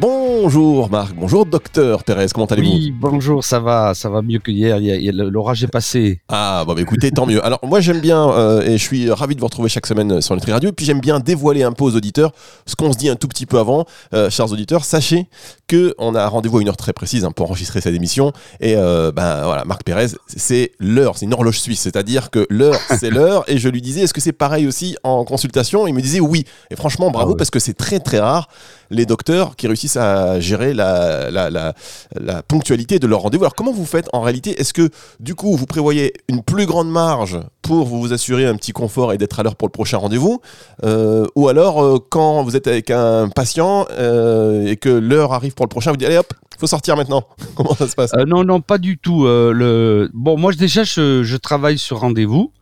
Bonjour Marc, bonjour docteur Pérez, comment allez-vous Oui, bonjour, ça va, ça va mieux que hier, l'orage est passé. Ah, bon bah écoutez, tant mieux. Alors moi j'aime bien, euh, et je suis ravi de vous retrouver chaque semaine sur Nutri Radio, puis j'aime bien dévoiler un peu aux auditeurs ce qu'on se dit un tout petit peu avant. Euh, chers auditeurs, sachez qu'on a rendez-vous à une heure très précise hein, pour enregistrer cette émission, et euh, ben voilà, Marc Pérez, c'est l'heure, c'est une horloge suisse, c'est-à-dire que l'heure c'est l'heure, et je lui disais, est-ce que c'est pareil aussi en consultation? Il me disait oui, et franchement bravo, ah parce que c'est très très rare les docteurs qui réussissent à gérer la, la, ponctualité de leur rendez-vous. Alors comment vous faites en réalité? Est-ce que du coup vous prévoyez une plus grande marge pour vous assurer un petit confort et d'être à l'heure pour le prochain rendez-vous? Euh, Ou alors euh, quand vous êtes avec un patient euh, et que l'heure arrive pour le prochain, vous dites allez hop, faut sortir maintenant. comment ça se passe? Non, non, pas du tout. le... Bon, moi déjà je travaille sur rendez-vous.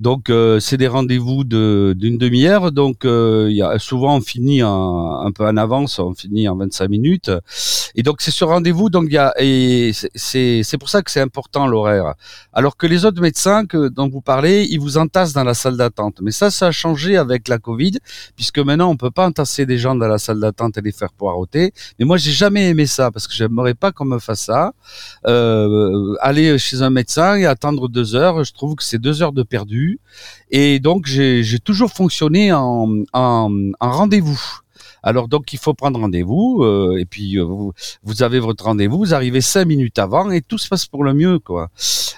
Donc euh, c'est des rendez-vous d'une demi-heure. Donc euh, y a, souvent on finit un peu en avance, on finit en 25 minutes. Et donc c'est ce rendez-vous. Donc il y a et c'est pour ça que c'est important l'horaire. Alors que les autres médecins que dont vous parlez, ils vous entassent dans la salle d'attente. Mais ça, ça a changé avec la Covid, puisque maintenant on peut pas entasser des gens dans la salle d'attente et les faire poireauter. Mais moi j'ai jamais aimé ça parce que j'aimerais pas qu'on me fasse ça. Euh, aller chez un médecin et attendre deux heures, je trouve que c'est deux heures de perdu. Et donc, j'ai toujours fonctionné en, en, en rendez-vous. Alors donc il faut prendre rendez-vous euh, et puis euh, vous, vous, avez votre rendez-vous, vous arrivez cinq minutes avant et tout se passe pour le mieux quoi.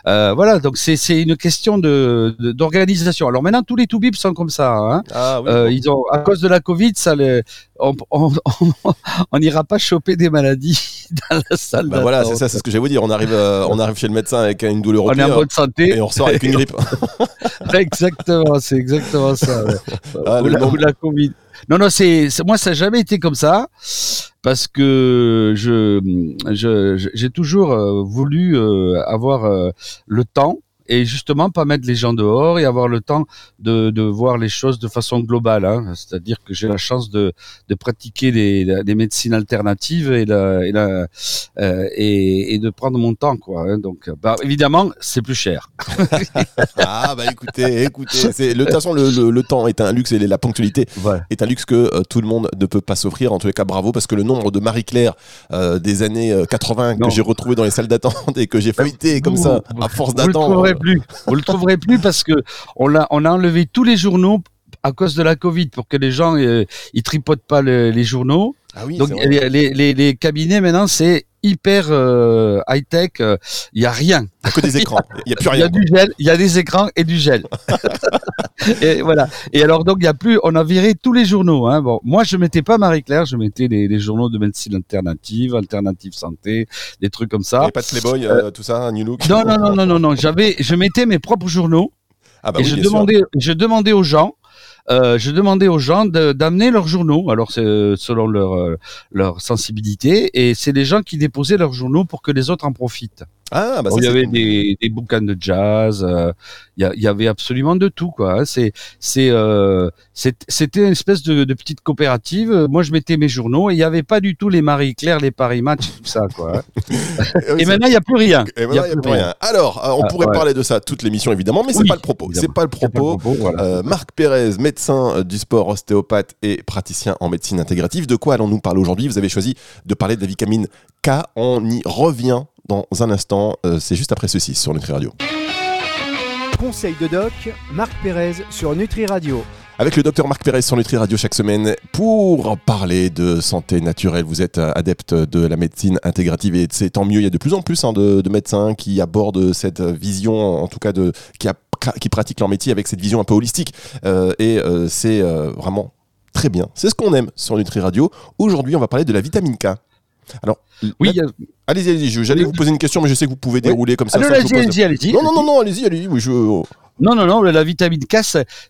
Euh, voilà donc c'est c'est une question de d'organisation. Alors maintenant tous les toubibs sont comme ça. Hein. Ah, oui, Ils ont à cause de la Covid ça les on n'ira pas choper des maladies dans la salle. Bah voilà, c'est ça, c'est ce que j'allais vous dire. On arrive, euh, on arrive chez le médecin avec une douleur au On est en bonne santé et on ressort avec une grippe. exactement, c'est exactement ça. Ah, la, la COVID. Non, non, c'est moi ça n'a jamais été comme ça parce que je j'ai toujours euh, voulu euh, avoir le temps et justement pas mettre les gens dehors et avoir le temps de, de voir les choses de façon globale. Hein. C'est-à-dire que j'ai la chance de, de pratiquer des, des médecines alternatives et, la, et, la, euh, et, et, de prendre mon temps. Quoi, hein. Donc, bah, évidemment, c'est plus cher. ah bah écoutez, écoutez, c'est, de toute façon, le, le, temps est un luxe et la ponctualité est un luxe que euh, tout le monde ne peut pas s'offrir. En tous les cas, bravo parce que le nombre de Marie-Claire euh, des années 80 que j'ai retrouvé dans les salles d'attente et que j'ai feuilleté comme ça à force d'attendre plus. Vous le trouverez plus parce que on l'a, on a enlevé tous les journaux à cause de la Covid pour que les gens euh, ils tripotent pas les journaux. Ah oui, Donc les, les, les, cabinets maintenant c'est hyper euh, high tech. Il euh, y a rien. Il que des écrans. Il y a plus rien. Il y a du gel. Il y a des écrans et du gel. et voilà. Et alors donc il y a plus. On a viré tous les journaux. Hein. Bon, moi je mettais pas Marie Claire. Je mettais les, journaux de médecine alternative, alternative santé, des trucs comme ça. Et pas de Playboy, euh, tout ça, New Look. Non non non non non non. J'avais, je mettais mes propres journaux. Ah bah et je demandais, je demandais aux gens euh, je demandais aux gens d'amener leurs journaux, alors c'est euh, selon euh, leur sensibilité, et c'est les gens qui déposaient leurs journaux pour que les autres en profitent. Ah, bah il y avait des, des, bouquins de jazz, euh, il y, y, avait absolument de tout quoi. Hein. C'est c'est euh, c'était une espèce de, de, petite coopérative. Moi je mettais mes journaux et il n'y avait pas du tout les Marie Claire, les Paris Match, tout ça quoi. Hein. et, maintenant il n'y a plus rien. Et maintenant il n'y a, plus rien. Alors euh, on ah, pourrait parler de ça toute l'émission évidemment, mais c'est pas le propos. C'est pas le propos. Voilà. Marc Pérez, médecin du sport, ostéopathe et praticien en médecine intégrative. De quoi allons-nous parler aujourd'hui? Vous avez choisi de parler de la vitamine K. On y revient dans un instant. Euh, c'est juste après ceci sur Nutri Radio. Conseil de doc, Marc Pérez sur Nutri Radio avec le docteur Marc Pérez sur Nutri Radio chaque semaine pour parler de santé naturelle. Vous êtes adepte de la médecine intégrative et c'est tant mieux. Il y a de plus en plus hein, de, médecins qui abordent cette vision, en tout cas de qui, qui pratiquent leur métier avec cette vision un peu holistique. Euh, et euh, c'est vraiment très bien. C'est ce qu'on aime sur Nutri Radio. Aujourd'hui, on va parler de la vitamine K. Alors, oui, allez-y, allez-y. J'allais vous poser une question, mais je sais que vous pouvez dérouler comme ça. allez-y, allez-y, allez-y. Non, non, non, non, allez-y, allez-y. Oui, je. Non, non, non, la vitamine K,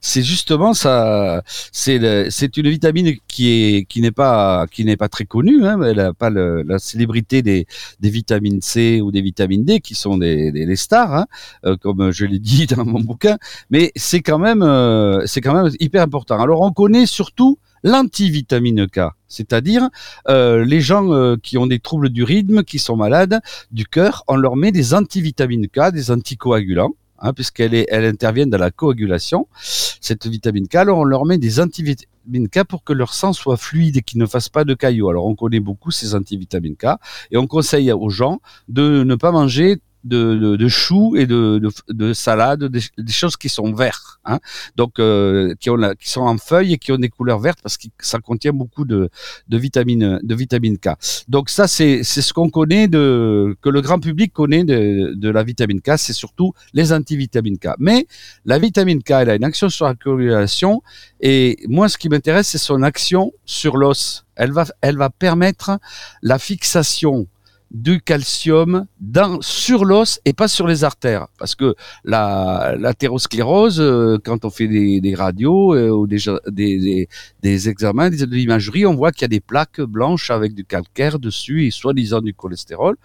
c'est justement ça. C'est c'est une vitamine qui est qui n'est pas qui n'est pas très connue. Hein, elle n'a pas le, la célébrité des des vitamines C ou des vitamines D qui sont des, des, stars, hein, euh, comme je l'ai dit dans mon bouquin. Mais c'est quand même euh, c'est quand même hyper important. Alors on connaît surtout l'antivitamine K, c'est-à-dire euh, les gens euh, qui ont des troubles du rythme, qui sont malades du cœur, on leur met des antivitamines K, des anticoagulants. hein, puisqu'elle elle dans la coagulation. Cette vitamine K, alors on leur met des antivitamines K pour que leur sang soit fluide et qu'ils ne fassent pas de caillots. Alors on connaît beaucoup ces antivitamines K et on conseille aux gens de ne pas manger de, de, de choux et de, de, de salades, des, des, choses qui sont vertes, hein, donc euh, qui, ont la, qui sont en feuilles et qui ont des couleurs vertes parce que ça contient beaucoup de, de vitamine de vitamine K. Donc ça c'est c'est ce qu'on connaît de que le grand public connaît de, de la vitamine K, c'est surtout les antivitamines K. Mais la vitamine K, elle a une action sur la coagulation et moi ce qui m'intéresse c'est son action sur l'os. Elle va elle va permettre la fixation du calcium dans, sur l'os et pas sur les artères. Parce que la l'athérosclérose, euh, quand on fait des, des radios euh, ou des, des, des, examens, de l'imagerie, on voit qu'il y a des plaques blanches avec du calcaire dessus et soi-disant du cholestérol,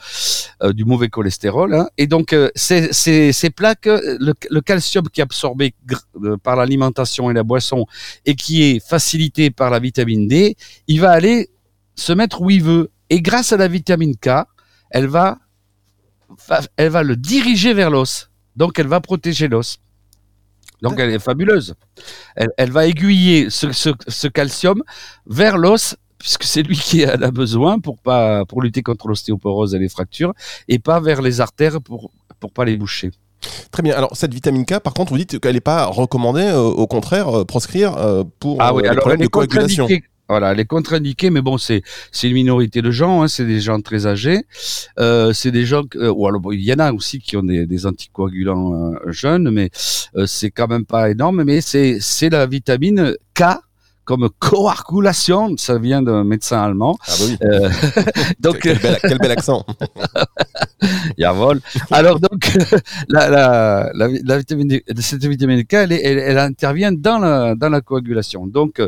euh, du mauvais cholestérol. Hein. Et donc, euh, ces, ces, ces plaques, le, le, calcium qui est absorbé par l'alimentation et la boisson et qui est facilité par la vitamine D, il va aller se mettre où il veut. Et grâce à la vitamine K, elle va, elle va le diriger vers l'os. Donc, elle va protéger l'os. Donc, elle est fabuleuse. Elle, elle va aiguiller ce, ce, ce, calcium vers l'os, puisque c'est lui qui en a besoin pour, pas, pour lutter contre l'ostéoporose et les fractures, et pas vers les artères pour pour pas les boucher. Très bien. Alors cette vitamine K, par contre, vous dites qu'elle n'est pas recommandée, euh, au contraire, euh, proscrire euh, pour ah oui, les alors, problèmes de coagulation. Voilà, elle est contre-indiquée, mais bon, c'est c'est une minorité de gens, hein, c'est des gens très âgés, euh, c'est des gens, euh, ou alors il y en a aussi qui ont des, des anticoagulants euh, jeunes, mais euh, c'est quand même pas énorme, mais c'est c'est la vitamine K comme coagulation, ça vient d'un médecin allemand. Ah bah oui. Euh, donc quel, bel, quel bel accent. Jawohl. Alors donc la, la, la, la vitamine, cette vitamine K, elle, elle, elle, intervient dans la, dans la coagulation. Donc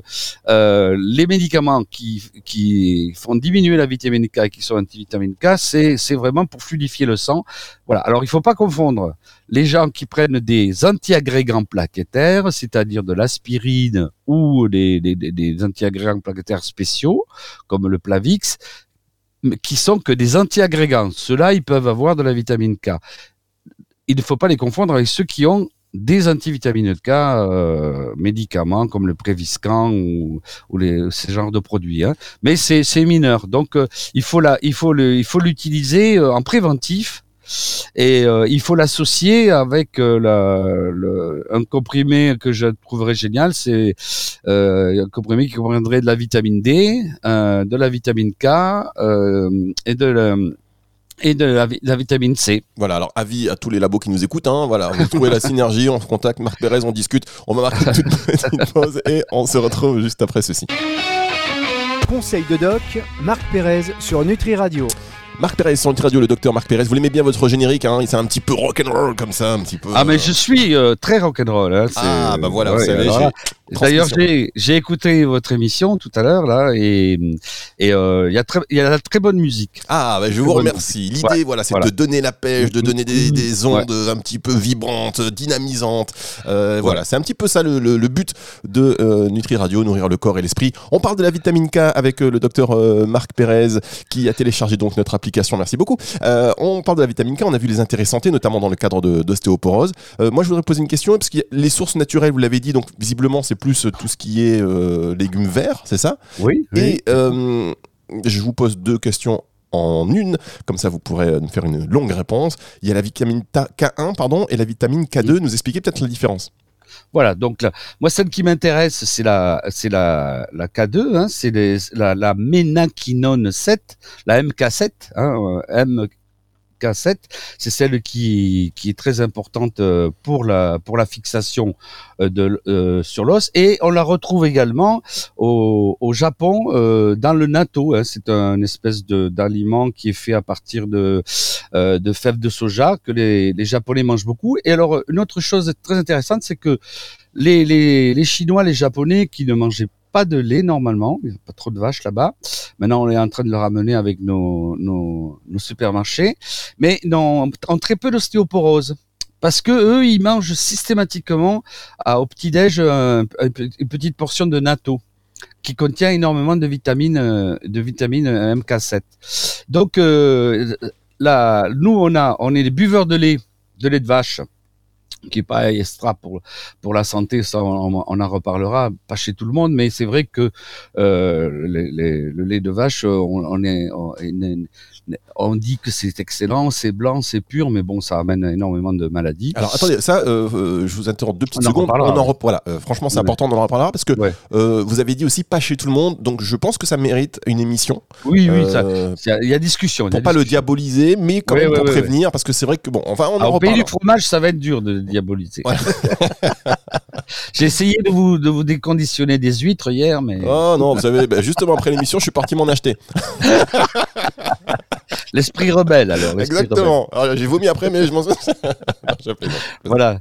euh, les médicaments qui, qui font diminuer la vitamine K, qui sont antivitamine K, c'est c'est vraiment pour fluidifier le sang. Voilà. Alors il faut pas confondre les gens qui prennent des antiagrégants plaquettaires, c'est-à-dire de l'aspirine ou des, des, des antiagrégants plaquettaires spéciaux, comme le Plavix, qui sont que des antiagrégants. Ceux-là, ils peuvent avoir de la vitamine K. Il ne faut pas les confondre avec ceux qui ont des antivitamines K euh, médicaments comme le Préviscan ou, ou les, ces genres de produits. Hein. Mais c'est mineur. Donc, euh, il faut l'utiliser euh, en préventif et euh, il faut l'associer avec euh, la, le, un comprimé que je trouverais génial, c'est euh, un comprimé qui comprendrait de la vitamine D, euh, de la vitamine K euh, et de la, et de la, la, vitamine C. Voilà, alors avis à tous les labos qui nous écoutent, hein, voilà, vous trouvez la synergie, on se contacte Marc Pérez, on discute, on va marquer une toute petite pause et on se retrouve juste après ceci. Conseil de doc, Marc Pérez sur Nutri Radio. Marc Pérez sur Radio, le docteur Marc Pérez. Vous l'aimez bien votre générique, hein C'est un petit peu rock'n'roll comme ça, un petit peu. Ah, mais je suis euh, très rock'n'roll. Hein, ah, bah voilà, ouais, vous savez. D'ailleurs, j'ai écouté votre émission tout à l'heure là et et euh, il y a très il y a la très bonne musique. Ah, bah, je vous remercie. L'idée, ouais, voilà, c'est voilà. de donner la pêche, de donner des, des ondes ouais. un petit peu vibrantes, dynamisantes. Euh, voilà, c'est un petit peu ça le, le, le but de euh, Nutri Radio, nourrir le corps et l'esprit. On parle de la vitamine K avec le docteur Marc Pérez qui a téléchargé donc notre application. Merci beaucoup. on parle de la vitamine K. On a vu les intérêts santé, notamment dans le cadre d'ostéoporose. moi, je voudrais poser une question parce que les sources naturelles, vous l'avez dit, donc visiblement c'est plus tout ce qui est euh, légumes verts, c'est ça? Oui. Et euh, je vous pose deux questions en une, comme ça vous pourrez nous faire une longue réponse. Il y a la vitamine K1 pardon, et la vitamine K2. Nous expliquer peut-être la différence. Voilà, donc là, moi celle qui m'intéresse, c'est la, c'est la, la K2, hein, c'est la, la ménaquinone 7, la MK7, hein, M K7, c'est celle qui, qui est très importante euh, pour la, pour la fixation euh, de, euh, sur l'os. Et on la retrouve également au, au Japon dans le natto. Hein. C'est un espèce d'aliment qui est fait à partir de, euh, de fèves de soja que les, les Japonais mangent beaucoup. Et alors, une autre chose très intéressante, c'est que les, les, les Chinois, les Japonais qui ne mangeaient pas de lait normalement, il n'y a pas trop de vaches là-bas. Maintenant, on est en train de le ramener avec nos, supermarchés, mais non, en très peu d'ostéoporose. Parce que eux, ils mangent systématiquement au petit-déj une petite portion de natto qui contient énormément de vitamines, de vitamines MK7. Donc euh, là, nous, on a, on est des buveurs de lait, de lait de vache qui est pas extra pour pour la santé, ça on, en reparlera, pas chez tout le monde, mais c'est vrai que euh, le lait de vache, on, on est, on, on dit que c'est excellent, c'est blanc, c'est pur, mais bon, ça amène énormément de maladies. Alors attendez, ça, euh, euh je vous interromps deux petites on secondes. En on en reparlera. Voilà, euh, franchement, c'est ouais. important d'en reparler parce que ouais. euh, vous avez dit aussi pas chez tout le monde, donc je pense que ça mérite une émission. Oui, oui, il y a discussion. Pour a pas discussion. le diaboliser, mais quand même pour prévenir, parce que c'est vrai que bon, enfin, on Alors, en Au pays reparle. du fromage, ça va être dur de diaboliser. Ouais. J'ai essayé de vous, de vous déconditionner des huîtres hier, mais. Oh non, vous savez, bah, justement après l'émission, je suis parti m'en acheter. L'esprit rebelle, alors. Exactement. J'ai vomi après, mais je m'en Voilà.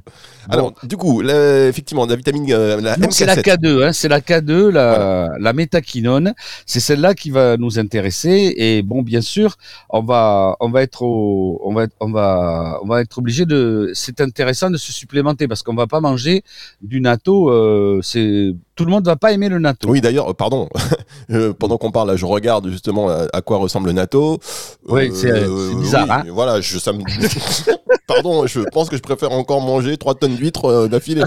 Alors, bon. du coup, effectivement, la vitamine, euh, la C'est la K2, hein, c'est la K2, la, voilà. la métaquinone. C'est celle-là qui va nous intéresser. Et bon, bien sûr, on va, on va être au, on va, on va, on va être obligé de, c'est intéressant de se supplémenter parce qu'on va pas manger du natto, euh, c'est, tout le monde va pas aimer le natto. Oui, d'ailleurs, pardon, euh, pendant qu'on parle, je regarde justement à, à quoi ressemble le natto. Oui, c'est bizarre. Oui, hein voilà, je, ça me... pardon, je pense que je préfère encore manger 3 tonnes d'huîtres euh, d'affilée.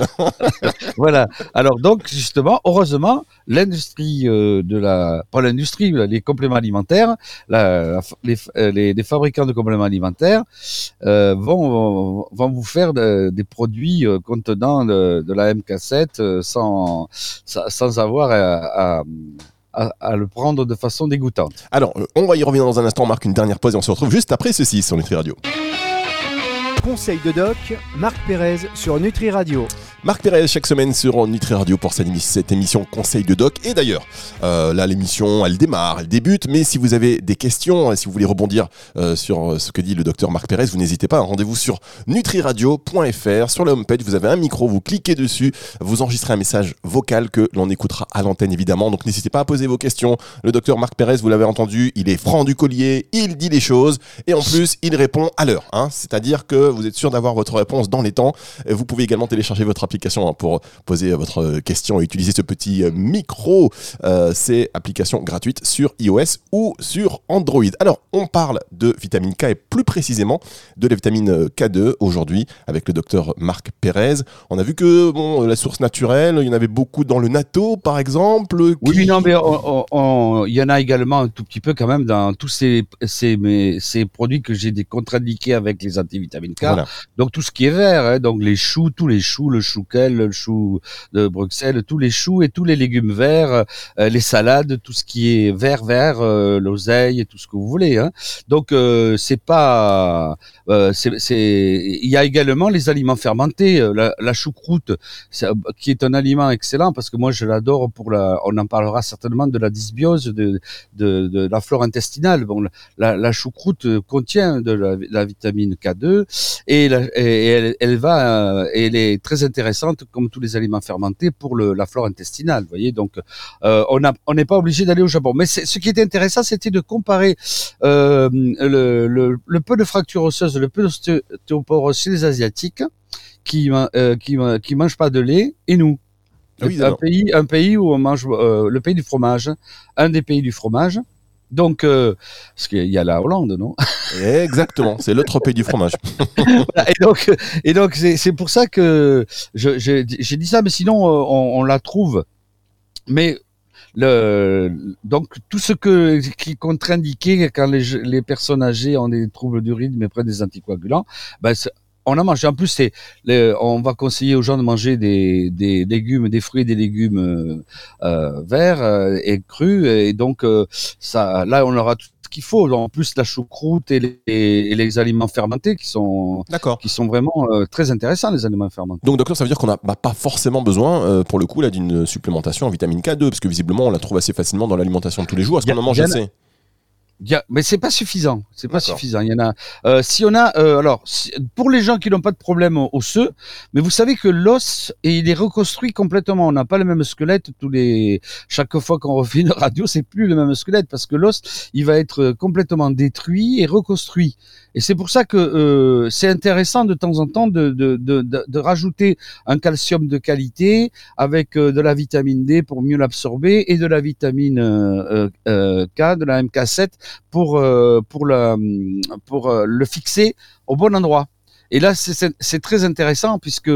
voilà. Alors donc justement, heureusement, l'industrie euh, de la, pas l'industrie, les compléments alimentaires, la, les, les, les, fabricants de compléments alimentaires euh, vont, vont vous faire de, des produits euh, contenant de, de la MK7 euh, sans, sans avoir à, à à, le prendre de façon dégoûtante. Alors, euh, on va y revenir dans un instant, on marque une dernière pause et on se retrouve juste après ceci sur Nutri Radio. Conseil de doc, Marc Pérez sur Nutri Radio. Marc Pérez chaque semaine sur Nutri Radio pour cette émission Conseil de Doc. Et d'ailleurs, euh, là l'émission elle démarre, elle débute, mais si vous avez des questions, si vous voulez rebondir euh, sur ce que dit le docteur Marc Pérez, vous n'hésitez pas, rendez-vous sur nutriradio.fr. Sur la homepage, vous avez un micro, vous cliquez dessus, vous enregistrez un message vocal que l'on écoutera à l'antenne évidemment. Donc n'hésitez pas à poser vos questions. Le docteur Marc Pérez, vous l'avez entendu, il est franc du collier, il dit les choses et en plus il répond à l'heure. Hein. C'est-à-dire que vous êtes sûr d'avoir votre réponse dans les temps. Vous pouvez également télécharger votre application hein, pour poser votre question et utiliser ce petit micro. Euh, c'est application gratuite sur iOS ou sur Android. Alors, on parle de vitamine K et plus précisément de la vitamine K2 aujourd'hui avec le docteur Marc Pérez. On a vu que bon, la source naturelle, il y en avait beaucoup dans le natto par exemple. Qui... Oui, non, mais il y en a également un tout petit peu quand même dans tous ces, ces, mes, ces produits que j'ai contre-indiqués avec les antivitamines Donc tout ce qui est vert, hein, donc les choux, tous les choux, le chouquel, le chou de Bruxelles, tous les choux et tous les légumes verts, euh, les salades, tout ce qui est vert, vert, euh, l'oseille, tout ce que vous voulez. Hein. Donc euh, c'est pas, c'est, il y a également les aliments fermentés, la, la choucroute, qui est un aliment excellent parce que moi je l'adore pour la, on en parlera certainement de la dysbiose de, de, de la flore intestinale. Bon, la, la choucroute contient de la vitamine K2 et, la, et elle, elle, va, euh, elle est très intéressante comme tous les aliments fermentés pour le, la flore intestinale. Vous voyez, donc euh, on n'est on pas obligé d'aller au Japon. Mais ce qui était intéressant, c'était de comparer euh, le, le, le, peu de fractures osseuses, le peu d'ostéoporose chez les asiatiques qui euh, qui qui mangent pas de lait et nous. Ah oui, un pays, un pays où on mange le pays du fromage, un des pays du fromage. Donc, euh, parce qu'il y a la Hollande, non? Exactement, c'est l'autre pays du fromage. et donc, et donc c'est pour ça que j'ai dit ça, mais sinon on, on la trouve. Mais le, donc tout ce que qui est contre-indiqué quand les, les personnes âgées ont des troubles du rythme et prennent des anticoagulants, ben on en mange. En plus, c'est, on va conseiller aux gens de manger des, des légumes, des fruits, et des légumes euh, verts euh, et crus. Et donc, euh, ça, là, on aura tout ce qu'il faut. En plus, la choucroute et les, et les aliments fermentés qui sont, qui sont vraiment euh, très intéressants, les aliments fermentés. Donc, docteur, ça veut dire qu'on n'a bah, pas forcément besoin, euh, pour le coup, là, d'une supplémentation en vitamine K2, parce que visiblement, on la trouve assez facilement dans l'alimentation de tous les jours. Est-ce qu'on en mange assez? a, mais c'est pas suffisant. C'est pas suffisant. Il y en a. Euh, si on a, euh, alors, si, pour les gens qui n'ont pas de problème osseux, mais vous savez que l'os et il est reconstruit complètement. On n'a pas le même squelette tous les. Chaque fois qu'on refait une radio, c'est plus le même squelette parce que l'os, il va être complètement détruit et reconstruit. Et c'est pour ça que euh, c'est intéressant de temps en temps de, de, de, de, rajouter un calcium de qualité avec euh, de la vitamine D pour mieux l'absorber et de la vitamine euh, K, de la MK7 pour, pour, le, pour le fixer au bon endroit. Et là, c'est très intéressant puisque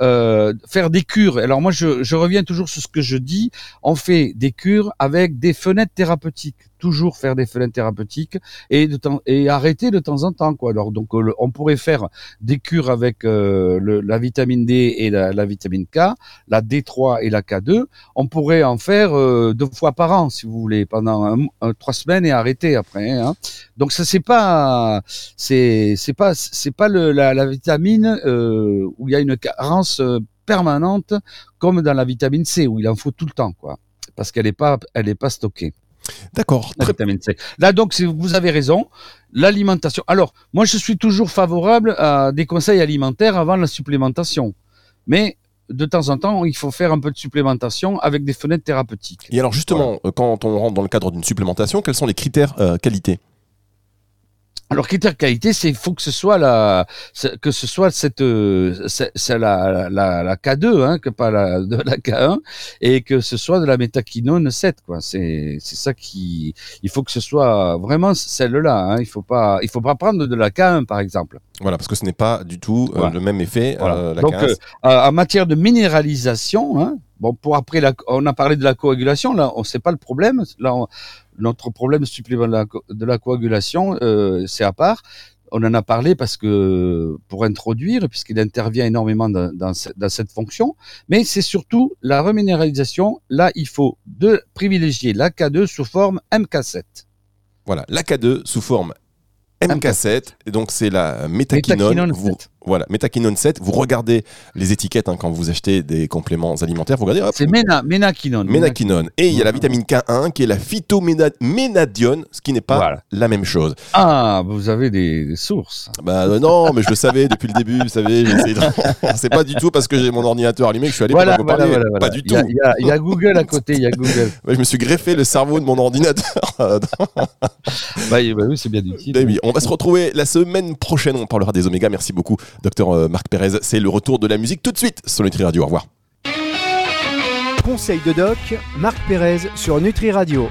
euh, faire des cures. Alors moi, je, je reviens toujours sur ce que je dis. On fait des cures avec des fenêtres thérapeutiques. Toujours faire des fenêtres thérapeutiques et de temps et arrêter de temps en temps quoi. Donc euh, on pourrait faire des cures avec euh, la vitamine D et la, vitamine K, la D3 et la K2. On pourrait en faire euh, deux fois par an si vous voulez pendant trois semaines et arrêter après. Hein. Donc ça c'est pas c'est c'est pas c'est pas la, vitamine où il y a une carence permanente comme dans la vitamine C où il en faut tout le temps quoi parce qu'elle est pas elle est pas stockée D'accord. la Très- vitamine C. Là donc vous avez raison l'alimentation. Alors moi je suis toujours favorable à des conseils alimentaires avant la supplémentation mais de temps en temps, il faut faire un peu de supplémentation avec des fenêtres thérapeutiques. Et alors justement, euh, quand on rentre dans le cadre d'une supplémentation, quels sont les critères euh, qualité? Alors critère qualité, c'est il faut que ce soit la que ce soit cette euh, c'est la, la la K2 hein, que pas la de la K1 et que ce soit de la métaquinone 7 quoi. C'est c'est ça qui il faut que ce soit vraiment celle-là hein. Il faut pas il faut pas prendre de la K1 par exemple. Voilà, parce que ce n'est pas du tout euh, Voilà. le même effet. Voilà. euh, la Donc, 15. euh, euh, en matière de minéralisation, hein, bon, pour après, la, on a parlé de la coagulation, là, on sait pas le problème. Là, on- notre problème supplément de la, co- de la coagulation, euh, c'est à part. On en a parlé parce que pour introduire, puisqu'il intervient énormément dans, dans, ce- dans cette fonction, mais c'est surtout la reminéralisation. Là, il faut de privilégier la K2 sous forme MK7. Voilà, l'AK2 sous forme MK7, et donc c'est la métaquinone. Métaquinone Vous, 7. Voilà, métaquinone 7. Vous regardez les étiquettes hein, quand vous achetez des compléments alimentaires. Vous regardez, hop, C'est Ména, Ménaquinone. ménaquinone. Et il y a la vitamine K1 qui est la phytoménadione, ce qui n'est pas Voilà. la même chose. Ah, vous avez des, des sources. Bah euh, non, mais je le savais depuis le début, vous savez. de- c'est pas du tout parce que j'ai mon ordinateur allumé que je suis allé Voilà, pour vous voilà, parler. voilà, voilà. Pas du tout. Il y, a, il y a Google à côté, il y a Google. Je me suis greffé le cerveau de mon ordinateur. Bah, oui, bah oui, c'est bien utile. Eh oui, on va se retrouver la semaine prochaine. On parlera des omégas. Merci beaucoup, docteur euh, Marc Pérez. C'est le retour de la musique tout de suite sur Nutri Radio. Au revoir. Conseil de doc, Marc Pérez sur Nutri Radio.